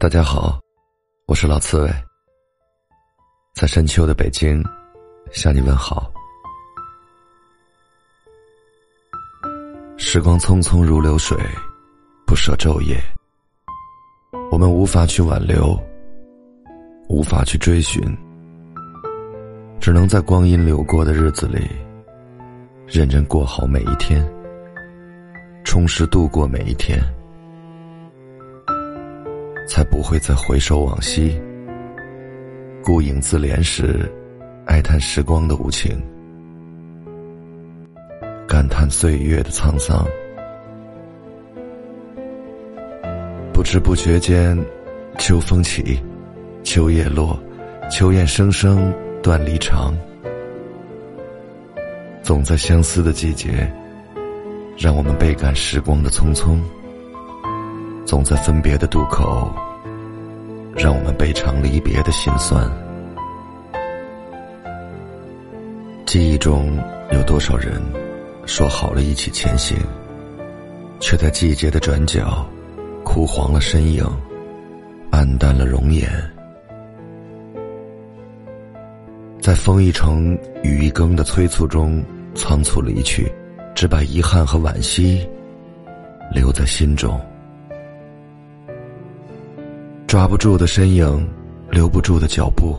大家好，我是老刺猬，在深秋的北京向你问好。时光匆匆如流水，不舍昼夜。我们无法去挽留，无法去追寻，只能在光阴流过的日子里，认真过好每一天，充实度过每一天。才不会再回首往昔，孤影自怜时，哀叹时光的无情，感叹岁月的沧桑。不知不觉间，秋风起，秋叶落，秋雁声声断离肠。总在相思的季节，让我们倍感时光的匆匆。总在分别的渡口，让我们倍尝离别的心酸。记忆中有多少人说好了一起前行，却在季节的转角枯黄了身影，黯淡了容颜。在风一程雨一更的催促中仓促离去，只把遗憾和惋惜留在心中。抓不住的身影，留不住的脚步，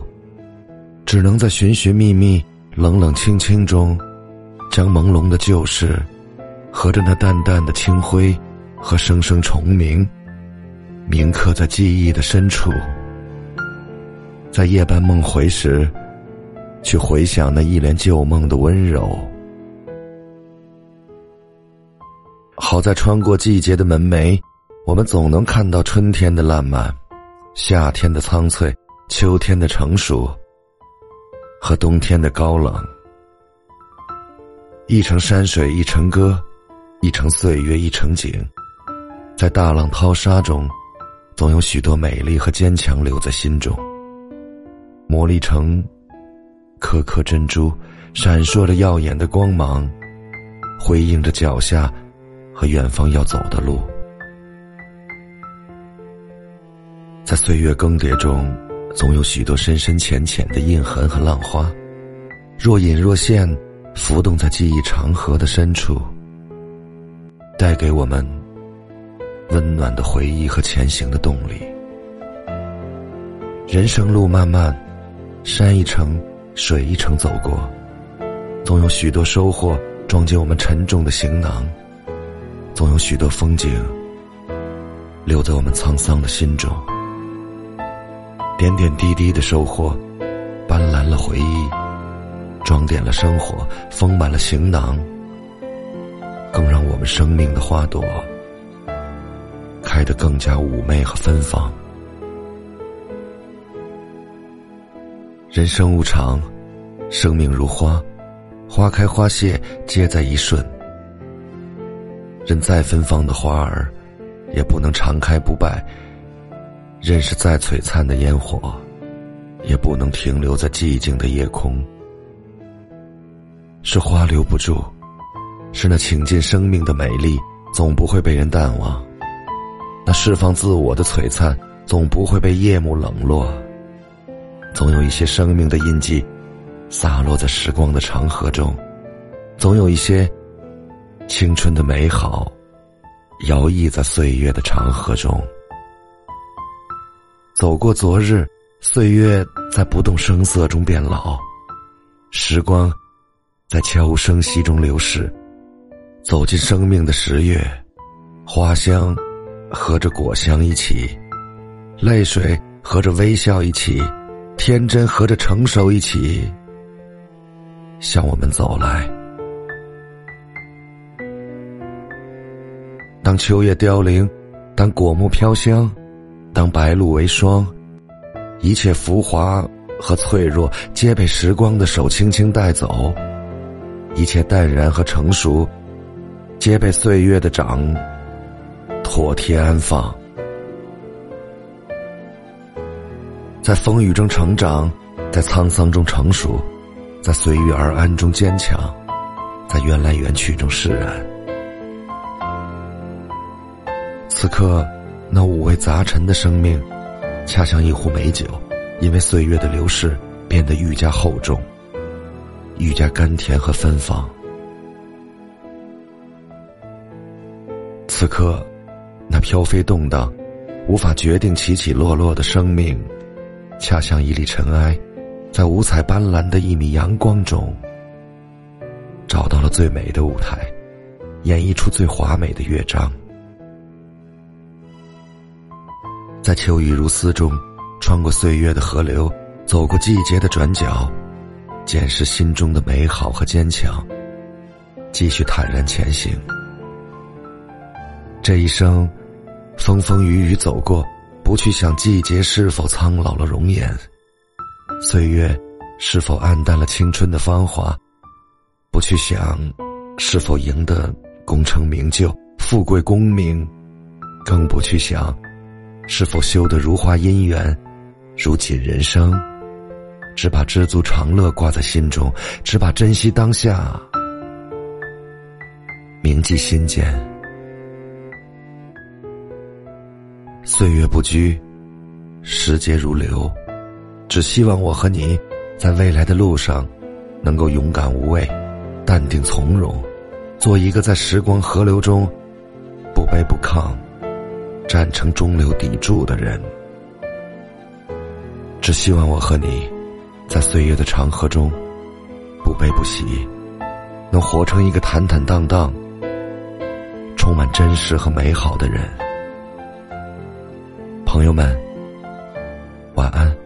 只能在寻寻觅觅、冷冷清清中，将朦胧的旧事，和着那淡淡的清辉和声声虫鸣，铭刻在记忆的深处。在夜半梦回时，去回想那一帘旧梦的温柔。好在穿过季节的门楣，我们总能看到春天的烂漫。夏天的苍翠，秋天的成熟，和冬天的高冷。一程山水一程歌，一程岁月一程景，在大浪淘沙中，总有许多美丽和坚强留在心中。磨砺成颗颗珍珠，闪烁着耀眼的光芒，辉映着脚下和远方要走的路。在岁月更迭中，总有许多深深浅浅的印痕和浪花，若隐若现，浮动在记忆长河的深处，带给我们温暖的回忆和前行的动力。人生路漫漫，山一程，水一程走过，总有许多收获装进我们沉重的行囊，总有许多风景留在我们沧桑的心中。点点滴滴的收获，斑斓了回忆，装点了生活，丰满了行囊，更让我们生命的花朵开得更加妩媚和芬芳。人生无常，生命如花，花开花谢皆在一瞬。任再芬芳的花儿，也不能常开不败。认识再璀璨的烟火，也不能停留在寂静的夜空。是花留不住，是那倾尽生命的美丽，总不会被人淡忘。那释放自我的璀璨，总不会被夜幕冷落。总有一些生命的印记，洒落在时光的长河中；总有一些青春的美好，摇曳在岁月的长河中。走过昨日，岁月在不动声色中变老，时光在悄无声息中流逝。走进生命的十月，花香和着果香一起，泪水和着微笑一起，天真和着成熟一起，向我们走来。当秋叶凋零，当果木飘香。当白露为霜，一切浮华和脆弱皆被时光的手轻轻带走；一切淡然和成熟，皆被岁月的掌妥帖安放。在风雨中成长，在沧桑中成熟，在随遇而安中坚强，在缘来缘去中释然。此刻。那五味杂陈的生命，恰像一壶美酒，因为岁月的流逝，变得愈加厚重，愈加甘甜和芬芳。此刻，那飘飞动荡、无法决定起起落落的生命，恰像一粒尘埃，在五彩斑斓的一米阳光中，找到了最美的舞台，演绎出最华美的乐章。在秋雨如丝中，穿过岁月的河流，走过季节的转角，检视心中的美好和坚强，继续坦然前行。这一生，风风雨雨走过，不去想季节是否苍老了容颜，岁月是否暗淡了青春的芳华，不去想是否赢得功成名就、富贵功名，更不去想。是否修得如花姻缘，如锦人生？只把知足常乐挂在心中，只把珍惜当下铭记心间。岁月不居，时节如流，只希望我和你，在未来的路上，能够勇敢无畏，淡定从容，做一个在时光河流中不卑不亢。站成中流砥柱的人，只希望我和你，在岁月的长河中，不悲不喜，能活成一个坦坦荡荡、充满真实和美好的人。朋友们，晚安。